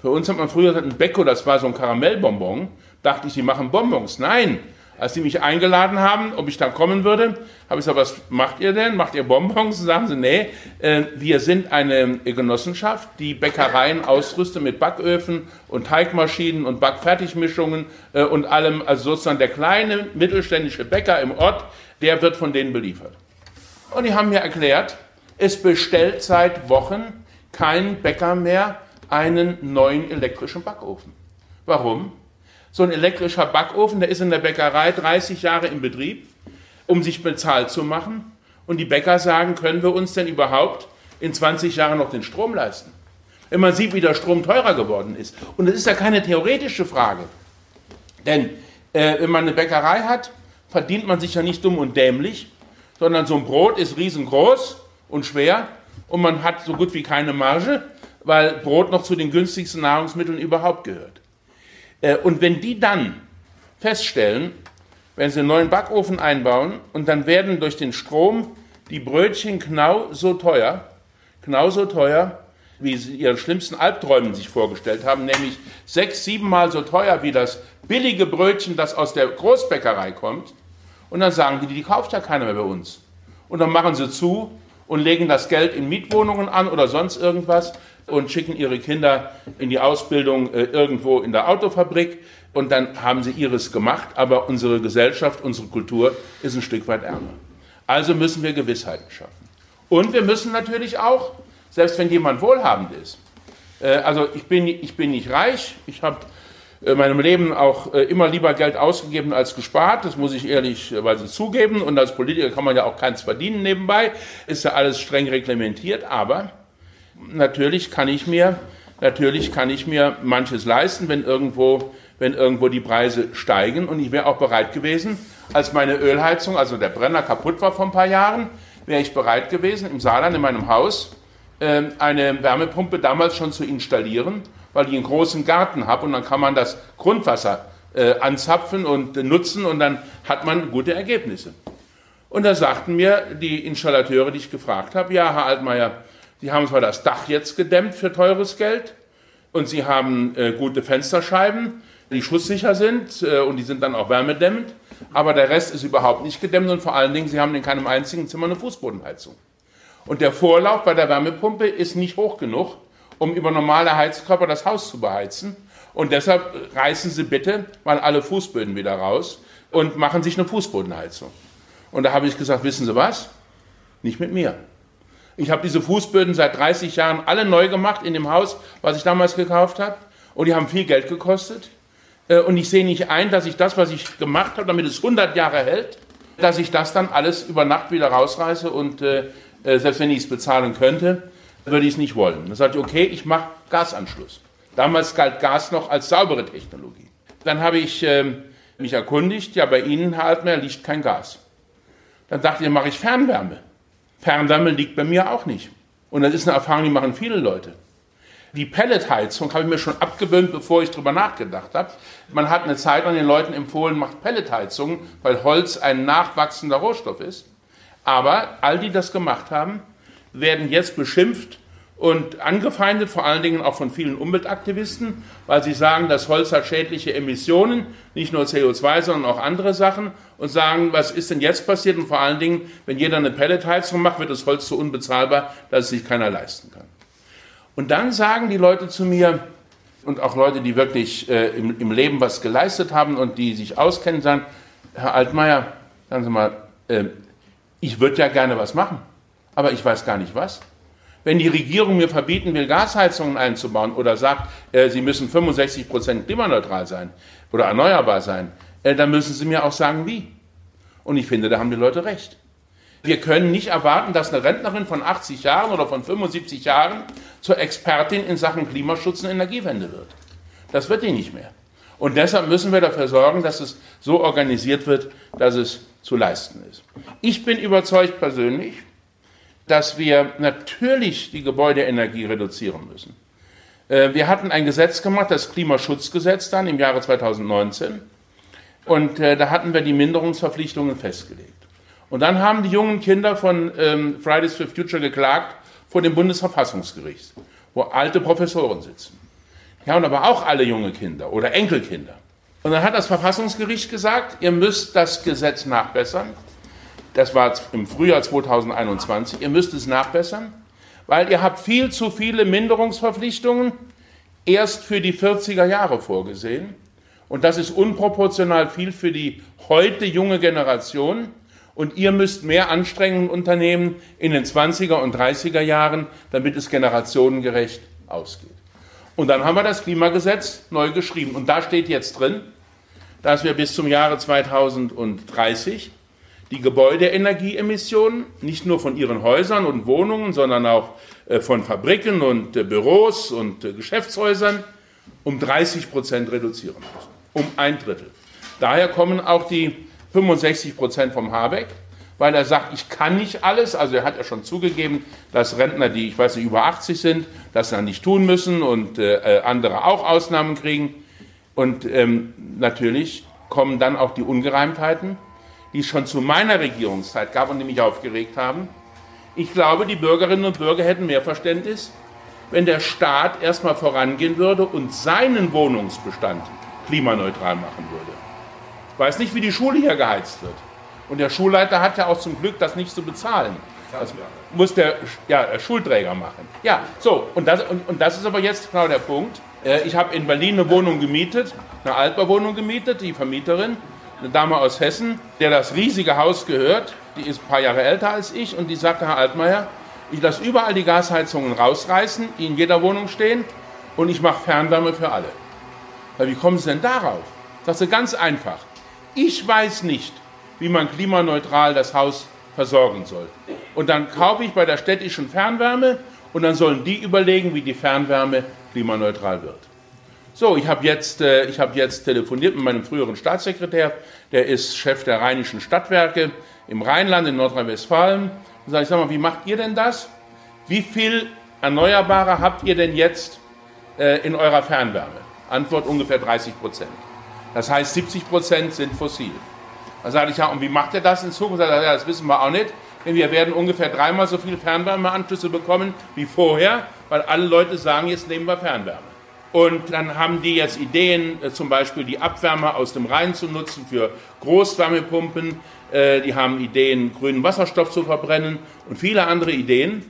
Für uns hat man früher gesagt, ein Beko, das war so ein Karamellbonbon. Dachte ich, die machen Bonbons. Nein, als sie mich eingeladen haben, ob ich da kommen würde, habe ich gesagt, was macht ihr denn? Macht ihr Bonbons? Und sagen sie, nee, äh, wir sind eine Genossenschaft, die Bäckereien ausrüstet mit Backöfen und Teigmaschinen und Backfertigmischungen äh, und allem. Also sozusagen der kleine mittelständische Bäcker im Ort, der wird von denen beliefert. Und die haben mir erklärt, es bestellt seit Wochen kein Bäcker mehr einen neuen elektrischen Backofen. Warum? So ein elektrischer Backofen, der ist in der Bäckerei 30 Jahre in Betrieb, um sich bezahlt zu machen. Und die Bäcker sagen, können wir uns denn überhaupt in 20 Jahren noch den Strom leisten? Wenn man sieht, wie der Strom teurer geworden ist. Und das ist ja keine theoretische Frage. Denn äh, wenn man eine Bäckerei hat, verdient man sich ja nicht dumm und dämlich, sondern so ein Brot ist riesengroß und schwer und man hat so gut wie keine Marge, weil Brot noch zu den günstigsten Nahrungsmitteln überhaupt gehört. Äh, und wenn die dann feststellen, wenn sie einen neuen Backofen einbauen und dann werden durch den Strom die Brötchen genau so teuer, genau so teuer, wie sie ihren schlimmsten Albträumen sich vorgestellt haben, nämlich sechs, siebenmal so teuer wie das billige Brötchen, das aus der Großbäckerei kommt. Und dann sagen die, die kauft ja keiner mehr bei uns. Und dann machen sie zu und legen das Geld in Mietwohnungen an oder sonst irgendwas und schicken ihre Kinder in die Ausbildung äh, irgendwo in der Autofabrik und dann haben sie ihres gemacht, aber unsere Gesellschaft, unsere Kultur ist ein Stück weit ärmer. Also müssen wir Gewissheiten schaffen. Und wir müssen natürlich auch, selbst wenn jemand wohlhabend ist, äh, also ich bin, ich bin nicht reich, ich habe in meinem Leben auch äh, immer lieber Geld ausgegeben als gespart, das muss ich ehrlicherweise zugeben. Und als Politiker kann man ja auch keins verdienen nebenbei, ist ja alles streng reglementiert, aber natürlich kann ich mir, natürlich kann ich mir manches leisten, wenn irgendwo, wenn irgendwo die Preise steigen. Und ich wäre auch bereit gewesen, als meine Ölheizung, also der Brenner kaputt war vor ein paar Jahren, wäre ich bereit gewesen, im Saarland in meinem Haus äh, eine Wärmepumpe damals schon zu installieren, weil ich einen großen Garten habe und dann kann man das Grundwasser äh, anzapfen und äh, nutzen und dann hat man gute Ergebnisse. Und da sagten mir die Installateure, die ich gefragt habe, ja, Herr Altmaier, Sie haben zwar das Dach jetzt gedämmt für teures Geld und Sie haben äh, gute Fensterscheiben, die schusssicher sind äh, und die sind dann auch wärmedämmend, aber der Rest ist überhaupt nicht gedämmt und vor allen Dingen, Sie haben in keinem einzigen Zimmer eine Fußbodenheizung. Und der Vorlauf bei der Wärmepumpe ist nicht hoch genug, um über normale Heizkörper das Haus zu beheizen. Und deshalb reißen Sie bitte mal alle Fußböden wieder raus und machen sich eine Fußbodenheizung. Und da habe ich gesagt, wissen Sie was? Nicht mit mir. Ich habe diese Fußböden seit 30 Jahren alle neu gemacht in dem Haus, was ich damals gekauft habe. Und die haben viel Geld gekostet. Äh, und ich sehe nicht ein, dass ich das, was ich gemacht habe, damit es 100 Jahre hält, dass ich das dann alles über Nacht wieder rausreiße. Und äh, äh, selbst wenn ich es bezahlen könnte, würde ich es nicht wollen. Dann sagte ich, okay, ich mache Gasanschluss. Damals galt Gas noch als saubere Technologie. Dann habe ich ähm, mich erkundigt, ja, bei Ihnen, Herr Altmaier, liegt kein Gas. Dann dachte ich, mache ich Fernwärme. Fernwärme liegt bei mir auch nicht. Und das ist eine Erfahrung, die machen viele Leute. Die Pelletheizung habe ich mir schon abgewöhnt, bevor ich darüber nachgedacht habe. Man hat eine Zeit an den Leuten empfohlen, macht Pelletheizungen, weil Holz ein nachwachsender Rohstoff ist. Aber all die das gemacht haben, werden jetzt beschimpft und angefeindet, vor allen Dingen auch von vielen Umweltaktivisten, weil sie sagen, das Holz hat schädliche Emissionen, nicht nur CO2, sondern auch andere Sachen und sagen, was ist denn jetzt passiert und vor allen Dingen, wenn jeder eine Pelletheizung macht, wird das Holz so unbezahlbar, dass es sich keiner leisten kann. Und dann sagen die Leute zu mir, und auch Leute, die wirklich äh, im, im, Leben was geleistet haben und die sich auskennen, sagen, Herr Altmaier, sagen Sie mal, äh, ich würde ja gerne was machen, aber ich weiß gar nicht was. Wenn die Regierung mir verbieten will, Gasheizungen einzubauen oder sagt, äh, sie müssen 65 Prozent klimaneutral sein oder erneuerbar sein, äh, dann müssen sie mir auch sagen, wie. Und ich finde, da haben die Leute recht. Wir können nicht erwarten, dass eine Rentnerin von 80 Jahren oder von 75 Jahren zur Expertin in Sachen Klimaschutz und Energiewende wird. Das wird die nicht mehr. Und deshalb müssen wir dafür sorgen, dass es so organisiert wird, dass es zu leisten ist. Ich bin überzeugt persönlich, dass wir natürlich die Gebäudeenergie reduzieren müssen. Äh, wir hatten ein Gesetz gemacht, das Klimaschutzgesetz dann im Jahre 2019. Und äh, da hatten wir die Minderungsverpflichtungen festgelegt. Und dann haben die jungen Kinder von ähm, Fridays for Future geklagt vor dem Bundesverfassungsgericht, wo alte Professoren sitzen. Ja, und aber auch alle junge Kinder oder Enkelkinder. Und dann hat das Verfassungsgericht gesagt, ihr müsst das Gesetz nachbessern das war im Frühjahr 2021, ihr müsst es nachbessern, weil ihr habt viel zu viele Minderungsverpflichtungen erst für die 40er Jahre vorgesehen. Und das ist unproportional viel für die heute junge Generation. Und ihr müsst mehr Anstrengungen unternehmen in den 20er und 30er Jahren, damit es generationengerecht ausgeht. Und dann haben wir das Klimagesetz neu geschrieben. Und da steht jetzt drin, dass wir bis zum Jahre 2030 die Gebäudeenergieemissionen, nicht nur von ihren Häusern und Wohnungen, sondern auch äh, von Fabriken und äh, Büros und äh, Geschäftshäusern um 30 Prozent reduzieren müssen. Um ein Drittel. Daher kommen auch die 65 Prozent vom Habeck, weil er sagt, ich kann nicht alles. Also er hat ja schon zugegeben, dass Rentner, die, ich weiß nicht, über 80 sind, das dann nicht tun müssen und andere auch Ausnahmen kriegen. Und ähm, natürlich kommen dann auch die Ungereimtheiten die es schon zu meiner Regierungszeit gab und die mich aufgeregt haben. Ich glaube, die Bürgerinnen und Bürger hätten mehr Verständnis, wenn der Staat erstmal vorangehen würde und seinen Wohnungsbestand klimaneutral machen würde. Ich weiß nicht, wie die Schule hier geheizt wird Und der Schulleiter hat ja auch zum Glück das nicht zu bezahlen. Das muss der, ja, der Schulträger machen. Ja, so, und das, und, und das ist aber jetzt genau der Punkt. Äh, ich habe in Berlin eine Wohnung gemietet, eine Altbauwohnung gemietet, die Vermieterin, eine Dame aus Hessen, der das riesige Haus gehört, die ist ein paar Jahre älter als ich und die sagte, Herr Altmaier, ich lasse überall die Gasheizungen rausreißen, die in jeder Wohnung stehen und ich mache Fernwärme für alle. Ja, wie kommen Sie denn darauf? Das ist ganz einfach. Ich weiß nicht, wie man klimaneutral das Haus versorgen soll. Und dann kaufe ich bei der städtischen Fernwärme und dann sollen die überlegen, wie die Fernwärme klimaneutral wird. So, ich habe jetzt, äh, hab jetzt telefoniert mit meinem früheren Staatssekretär, der ist Chef der Rheinischen Stadtwerke im Rheinland, in Nordrhein-Westfalen. Und sage ich, sag mal, wie macht ihr denn das? Wie viel Erneuerbare habt ihr denn jetzt äh, in eurer Fernwärme? Antwort ungefähr 30 Prozent. Das heißt, 70 Prozent sind fossil. Da sage ich, ja, und wie macht ihr das in Zukunft? Sagt ja, das wissen wir auch nicht. Denn wir werden ungefähr dreimal so viele Fernwärmeanschlüsse bekommen wie vorher, weil alle Leute sagen, jetzt nehmen wir Fernwärme. Und dann haben die jetzt Ideen, äh, zum Beispiel die Abwärme aus dem Rhein zu nutzen für Großwärmepumpen. Äh, die haben Ideen, grünen Wasserstoff zu verbrennen und viele andere Ideen.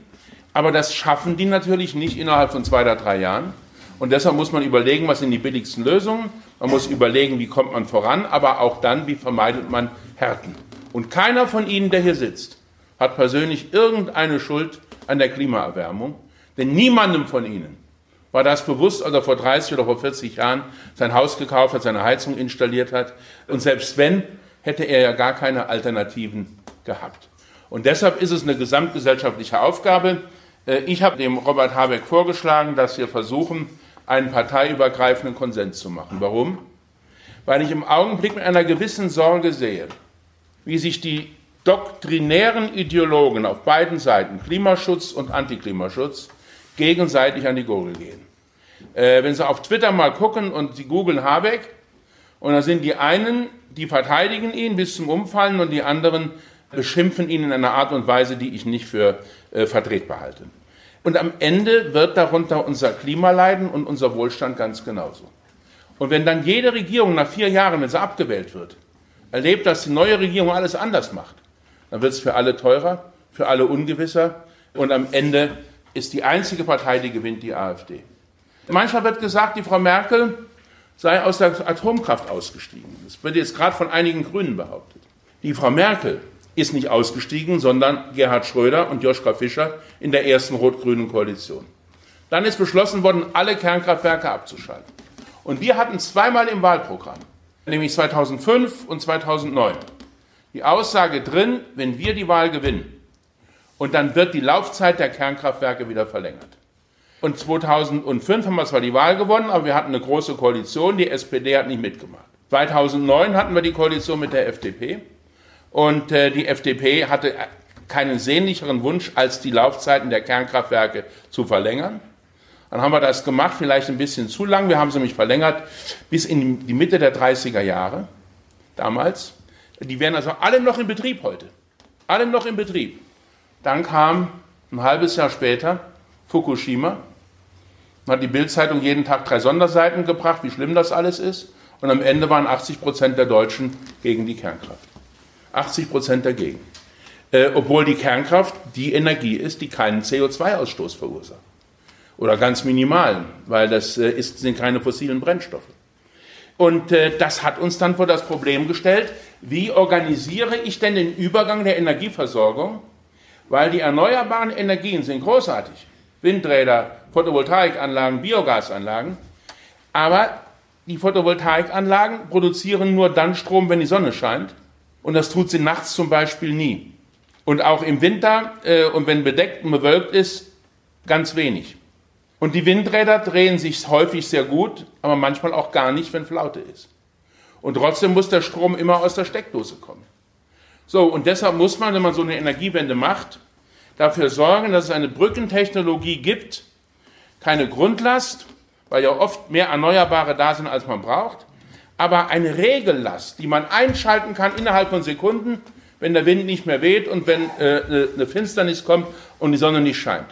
Aber das schaffen die natürlich nicht innerhalb von zwei oder drei Jahren. Und deshalb muss man überlegen, was sind die billigsten Lösungen. Man muss überlegen, wie kommt man voran, aber auch dann, wie vermeidet man Härten. Und keiner von Ihnen, der hier sitzt, hat persönlich irgendeine Schuld an der Klimaerwärmung. Denn niemandem von Ihnen war das bewusst, als er vor 30 oder vor 40 Jahren sein Haus gekauft hat, seine Heizung installiert hat. Und selbst wenn, hätte er ja gar keine Alternativen gehabt. Und deshalb ist es eine gesamtgesellschaftliche Aufgabe. Äh, ich habe dem Robert Habeck vorgeschlagen, dass wir versuchen, einen parteiübergreifenden Konsens zu machen. Warum? Weil ich im Augenblick mit einer gewissen Sorge sehe, wie sich die doktrinären Ideologen auf beiden Seiten, Klimaschutz und Antiklimaschutz, gegenseitig an die Gurgel gehen. Äh, wenn Sie auf Twitter mal gucken und Sie googeln Habeck, und da sind die einen, die verteidigen ihn bis zum Umfallen und die anderen beschimpfen ihn in einer Art und Weise, die ich nicht für äh, vertretbar halte. Und am Ende wird darunter unser Klima leiden und unser Wohlstand ganz genauso. Und wenn dann jede Regierung nach vier Jahren, wenn sie abgewählt wird, erlebt, dass die neue Regierung alles anders macht, dann wird es für alle teurer, für alle ungewisser und am Ende ist die einzige Partei, die gewinnt, die AfD. Manchmal wird gesagt, die Frau Merkel sei aus der Atomkraft ausgestiegen. Das wird jetzt gerade von einigen Grünen behauptet. Die Frau Merkel ist nicht ausgestiegen, sondern Gerhard Schröder und Joschka Fischer in der ersten rot-grünen Koalition. Dann ist beschlossen worden, alle Kernkraftwerke abzuschalten. Und wir hatten zweimal im Wahlprogramm, nämlich 2005 und 2009, die Aussage drin, wenn wir die Wahl gewinnen, und dann wird die Laufzeit der Kernkraftwerke wieder verlängert. Und 2005 haben wir zwar die Wahl gewonnen, aber wir hatten eine große Koalition, die SPD hat nicht mitgemacht. 2009 hatten wir die Koalition mit der FDP und äh, die FDP hatte keinen sehnlicheren Wunsch, als die Laufzeiten der Kernkraftwerke zu verlängern. Dann haben wir das gemacht, vielleicht ein bisschen zu lang. Wir haben sie nämlich verlängert bis in die Mitte der 30er Jahre damals. Die wären also alle noch in Betrieb heute. Alle noch in Betrieb. Dann kam ein halbes Jahr später Fukushima. Man hat die Bildzeitung jeden Tag drei Sonderseiten gebracht, wie schlimm das alles ist. Und am Ende waren 80 Prozent der Deutschen gegen die Kernkraft. 80 Prozent dagegen. Äh, obwohl die Kernkraft die Energie ist, die keinen CO2-Ausstoß verursacht. Oder ganz minimalen, weil das äh, ist, sind keine fossilen Brennstoffe. Und äh, das hat uns dann vor das Problem gestellt, wie organisiere ich denn den Übergang der Energieversorgung? Weil die erneuerbaren Energien sind großartig. Windräder, Photovoltaikanlagen, Biogasanlagen. Aber die Photovoltaikanlagen produzieren nur dann Strom, wenn die Sonne scheint. Und das tut sie nachts zum Beispiel nie. Und auch im Winter äh, und wenn bedeckt und bewölkt ist, ganz wenig. Und die Windräder drehen sich häufig sehr gut, aber manchmal auch gar nicht, wenn Flaute ist. Und trotzdem muss der Strom immer aus der Steckdose kommen. So, und deshalb muss man, wenn man so eine Energiewende macht, dafür sorgen, dass es eine Brückentechnologie gibt, keine Grundlast, weil ja oft mehr Erneuerbare da sind, als man braucht, aber eine Regellast, die man einschalten kann innerhalb von Sekunden, wenn der Wind nicht mehr weht und wenn äh, eine Finsternis kommt und die Sonne nicht scheint.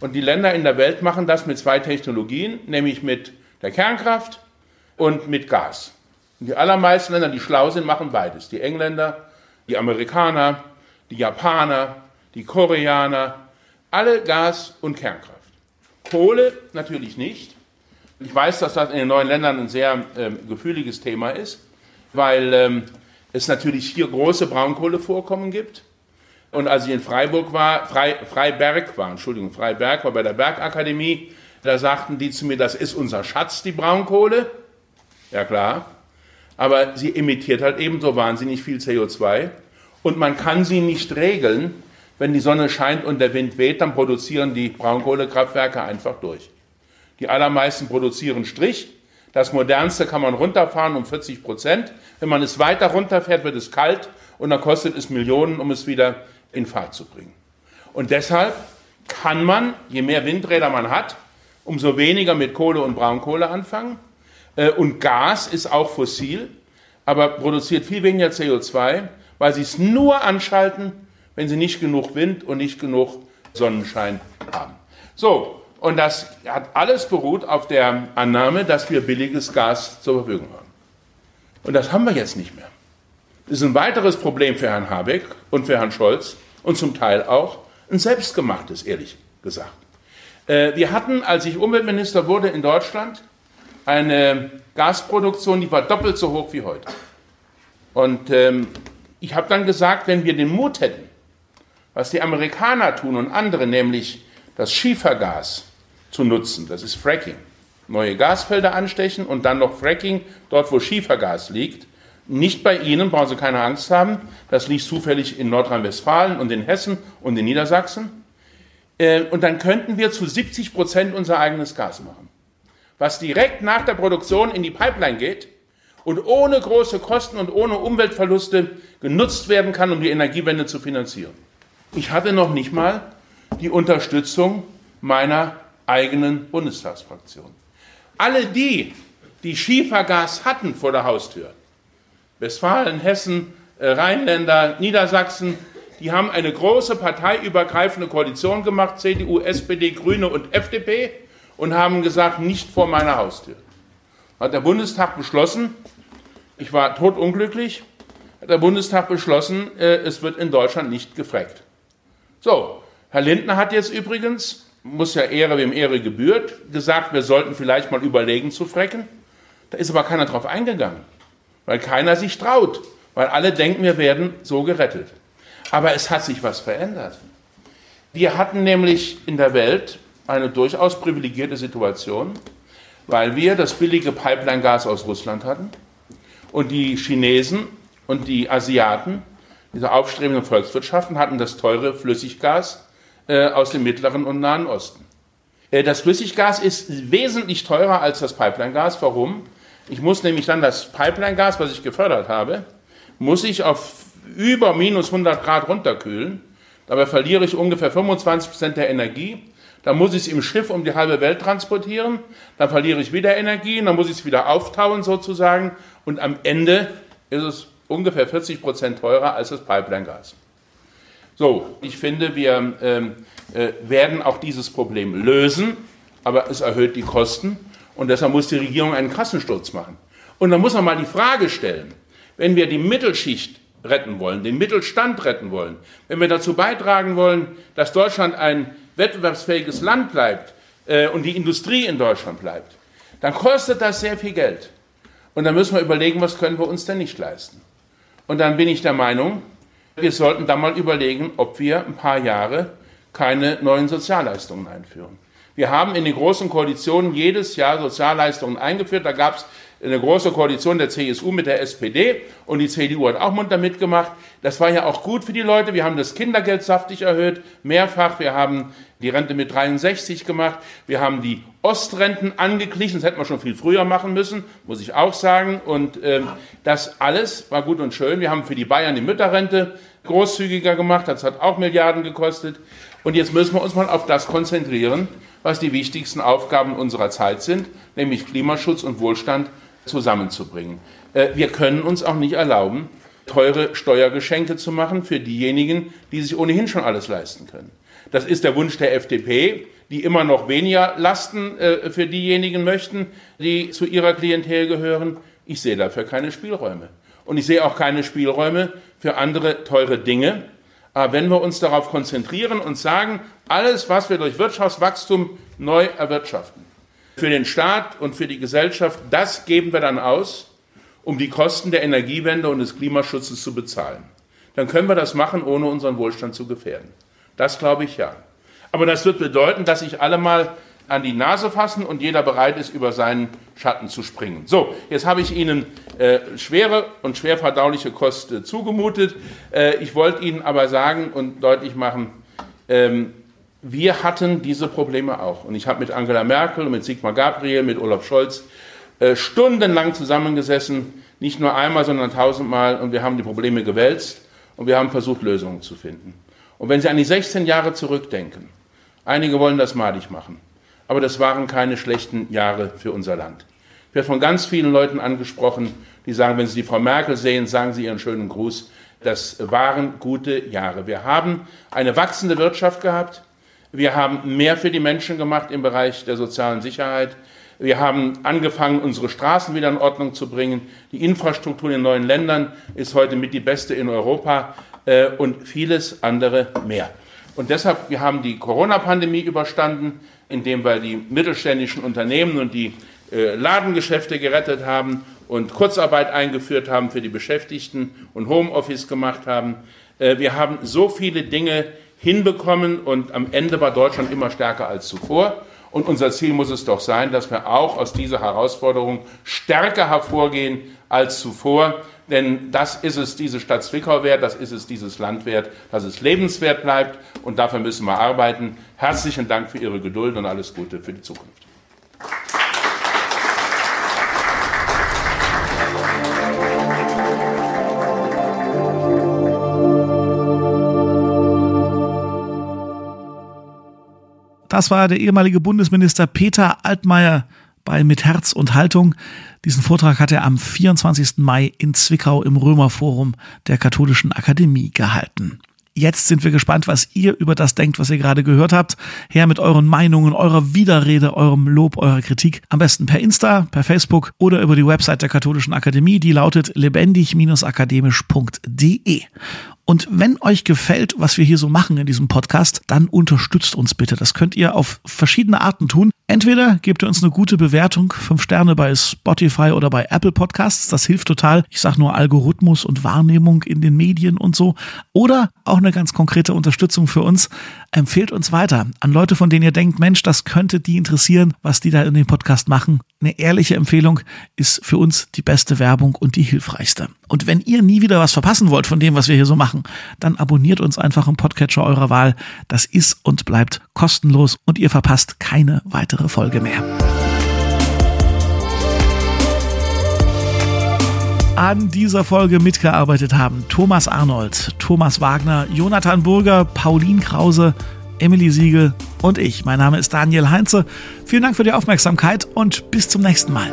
Und die Länder in der Welt machen das mit zwei Technologien, nämlich mit der Kernkraft und mit Gas. Und die allermeisten Länder, die schlau sind, machen beides. Die Engländer, Die Amerikaner, die Japaner, die Koreaner, alle Gas- und Kernkraft. Kohle natürlich nicht. Ich weiß, dass das in den neuen Ländern ein sehr ähm, gefühliges Thema ist, weil ähm, es natürlich hier große Braunkohlevorkommen gibt. Und als ich in Freiburg war, Frei, Freiberg war, Entschuldigung, Freiberg war bei der Bergakademie, da sagten die zu mir, das ist unser Schatz, die Braunkohle. Ja klar. Aber sie emittiert halt eben so wahnsinnig viel CO2. Und man kann sie nicht regeln. Wenn die Sonne scheint und der Wind weht, dann produzieren die Braunkohlekraftwerke einfach durch. Die allermeisten produzieren Strich. Das modernste kann man runterfahren um 40 Prozent. Wenn man es weiter runterfährt, wird es kalt und dann kostet es Millionen, um es wieder in Fahrt zu bringen. Und deshalb kann man, je mehr Windräder man hat, umso weniger mit Kohle und Braunkohle anfangen. Äh, und Gas ist auch fossil, aber produziert viel weniger CO2, weil sie es nur anschalten, wenn sie nicht genug Wind und nicht genug Sonnenschein haben. So, und das hat alles beruht auf der Annahme, dass wir billiges Gas zur Verfügung haben. Und das haben wir jetzt nicht mehr. Das ist ein weiteres Problem für Herrn Habeck und für Herrn Scholz und zum Teil auch ein selbstgemachtes, ehrlich gesagt. Äh, wir hatten, als ich Umweltminister wurde in Deutschland, eine Gasproduktion, die war doppelt so hoch wie heute. Und ähm, ich habe dann gesagt, wenn wir den Mut hätten, was die Amerikaner tun und andere, nämlich das Schiefergas zu nutzen, das ist Fracking, neue Gasfelder anstechen und dann noch Fracking dort, wo Schiefergas liegt, nicht bei Ihnen, brauchen Sie keine Angst haben, das liegt zufällig in Nordrhein-Westfalen und in Hessen und in Niedersachsen. Äh, und dann könnten wir zu 70 Prozent unser eigenes Gas machen, was direkt nach der Produktion in die Pipeline geht und ohne große Kosten und ohne Umweltverluste genutzt werden kann, um die Energiewende zu finanzieren. Ich hatte noch nicht mal die Unterstützung meiner eigenen Bundestagsfraktion. Alle die, die Schiefergas hatten vor der Haustür, Westfalen, Hessen, äh, Rheinländer, Niedersachsen, die haben eine große parteiübergreifende Koalition gemacht, CDU, SPD, Grüne und FDP, und haben gesagt, nicht vor meiner Haustür. Hat der Bundestag beschlossen, ich war totunglücklich, hat der Bundestag beschlossen, äh, es wird in Deutschland nicht gefreckt. So, Herr Lindner hat jetzt übrigens, muss ja Ehre wem Ehre gebührt, gesagt, wir sollten vielleicht mal überlegen zu frecken. Da ist aber keiner drauf eingegangen, weil keiner sich traut, weil alle denken, wir werden so gerettet. Aber es hat sich was verändert. Wir hatten nämlich in der Welt eine durchaus privilegierte Situation, weil wir das billige Pipeline-Gas aus Russland hatten und die Chinesen und die Asiaten, diese aufstrebenden Volkswirtschaften, hatten das teure Flüssiggas äh, aus dem Mittleren und Nahen Osten. Äh, das Flüssiggas ist wesentlich teurer als das Pipeline-Gas. Warum? Ich muss nämlich dann das Pipeline-Gas, was ich gefördert habe, muss ich auf über minus 100 Grad runterkühlen. Dabei verliere ich ungefähr 25 Prozent der Energie. Dann muss ich es im Schiff um die halbe Welt transportieren. Dann verliere ich wieder Energie. Dann muss ich es wieder auftauen sozusagen. Und am Ende ist es ungefähr 40 Prozent teurer als das Pipeline-Gas. So, ich finde, wir ähm, äh, werden auch dieses Problem lösen, aber es erhöht die Kosten und deshalb muss die Regierung einen Kassensturz machen. Und dann muss man mal die Frage stellen, wenn wir die Mittelschicht retten wollen, den Mittelstand retten wollen, wenn wir dazu beitragen wollen, dass Deutschland ein wettbewerbsfähiges Land bleibt äh, und die Industrie in Deutschland bleibt, dann kostet das sehr viel Geld. Und dann müssen wir überlegen, was können wir uns denn nicht leisten. Und dann bin ich der Meinung, wir sollten dann mal überlegen, ob wir ein paar Jahre keine neuen Sozialleistungen einführen. Wir haben in den großen Koalitionen jedes Jahr Sozialleistungen eingeführt. Da gab es eine große Koalition der CSU mit der SPD und die CDU hat auch munter mitgemacht. Das war ja auch gut für die Leute. Wir haben das Kindergeld saftig erhöht, mehrfach. Wir haben die Rente mit 63 gemacht. Wir haben die Ostrenten angeglichen. Das hätten wir schon viel früher machen müssen, muss ich auch sagen. Und ähm, das alles war gut und schön. Wir haben für die Bayern die Mütterrente großzügiger gemacht. Das hat auch Milliarden gekostet. Und jetzt müssen wir uns mal auf das konzentrieren, was die wichtigsten Aufgaben unserer Zeit sind, nämlich Klimaschutz und Wohlstand zusammenzubringen. Äh, wir können uns auch nicht erlauben, teure Steuergeschenke zu machen für diejenigen, die sich ohnehin schon alles leisten können. Das ist der Wunsch der FDP, die immer noch weniger Lasten äh, für diejenigen möchten, die zu ihrer Klientel gehören. Ich sehe dafür keine Spielräume. und ich sehe auch keine Spielräume für andere teure Dinge. Aber wenn wir uns darauf konzentrieren und sagen, alles, was wir durch Wirtschaftswachstum neu erwirtschaften, für den Staat und für die Gesellschaft, das geben wir dann aus, um die Kosten der Energiewende und des Klimaschutzes zu bezahlen. Dann können wir das machen, ohne unseren Wohlstand zu gefährden. Das glaube ich ja. Aber das wird bedeuten, dass sich alle mal an die Nase fassen und jeder bereit ist, über seinen Schatten zu springen. So, jetzt habe ich Ihnen äh, schwere und schwer verdauliche Kost äh, zugemutet. Äh, ich wollte Ihnen aber sagen und deutlich machen, ähm, wir hatten diese Probleme auch. Und ich habe mit Angela Merkel, mit Sigmar Gabriel, mit Olaf Scholz äh, stundenlang zusammengesessen, nicht nur einmal, sondern tausendmal, und wir haben die Probleme gewälzt und wir haben versucht, Lösungen zu finden. Und wenn Sie an die 16 Jahre zurückdenken, einige wollen das madig machen, aber das waren keine schlechten Jahre für unser Land. Ich werde von ganz vielen Leuten angesprochen, die sagen, wenn Sie die Frau Merkel sehen, sagen Sie ihren schönen Gruß. Das waren gute Jahre. Wir haben eine wachsende Wirtschaft gehabt. Wir haben mehr für die Menschen gemacht im Bereich der sozialen Sicherheit. Wir haben angefangen, unsere Straßen wieder in Ordnung zu bringen. Die Infrastruktur in neuen Ländern ist heute mit die beste in Europa äh, und vieles andere mehr. Und deshalb, wir haben die Corona-Pandemie überstanden, indem wir die mittelständischen Unternehmen und die äh, Ladengeschäfte gerettet haben und Kurzarbeit eingeführt haben für die Beschäftigten und Homeoffice gemacht haben. Äh, wir haben so viele Dinge hinbekommen und am Ende war Deutschland immer stärker als zuvor. Und unser Ziel muss es doch sein, dass wir auch aus dieser Herausforderung stärker hervorgehen als zuvor. Denn das ist es diese Stadt Zwickau wert, das ist es dieses Land wert, dass es lebenswert bleibt. Und dafür müssen wir arbeiten. Herzlichen Dank für Ihre Geduld und alles Gute für die Zukunft. Das war der ehemalige Bundesminister Peter Altmaier bei Mit Herz und Haltung. Diesen Vortrag hat er am 24. Mai in Zwickau im Römerforum der Katholischen Akademie gehalten. Jetzt sind wir gespannt, was ihr über das denkt, was ihr gerade gehört habt. Her mit euren Meinungen, eurer Widerrede, eurem Lob, eurer Kritik. Am besten per Insta, per Facebook oder über die Website der Katholischen Akademie. Die lautet lebendig-akademisch.de. Und wenn euch gefällt, was wir hier so machen in diesem Podcast, dann unterstützt uns bitte. Das könnt ihr auf verschiedene Arten tun. Entweder gebt ihr uns eine gute Bewertung, fünf Sterne bei Spotify oder bei Apple Podcasts. Das hilft total. Ich sage nur Algorithmus und Wahrnehmung in den Medien und so. Oder auch eine ganz konkrete Unterstützung für uns. Empfehlt uns weiter an Leute, von denen ihr denkt, Mensch, das könnte die interessieren, was die da in dem Podcast machen. Eine ehrliche Empfehlung ist für uns die beste Werbung und die hilfreichste. Und wenn ihr nie wieder was verpassen wollt von dem, was wir hier so machen, dann abonniert uns einfach im Podcatcher eurer Wahl. Das ist und bleibt kostenlos und ihr verpasst keine weitere Folge mehr. An dieser Folge mitgearbeitet haben Thomas Arnold, Thomas Wagner, Jonathan Burger, Pauline Krause, Emily Siegel und ich. Mein Name ist Daniel Heinze. Vielen Dank für die Aufmerksamkeit und bis zum nächsten Mal.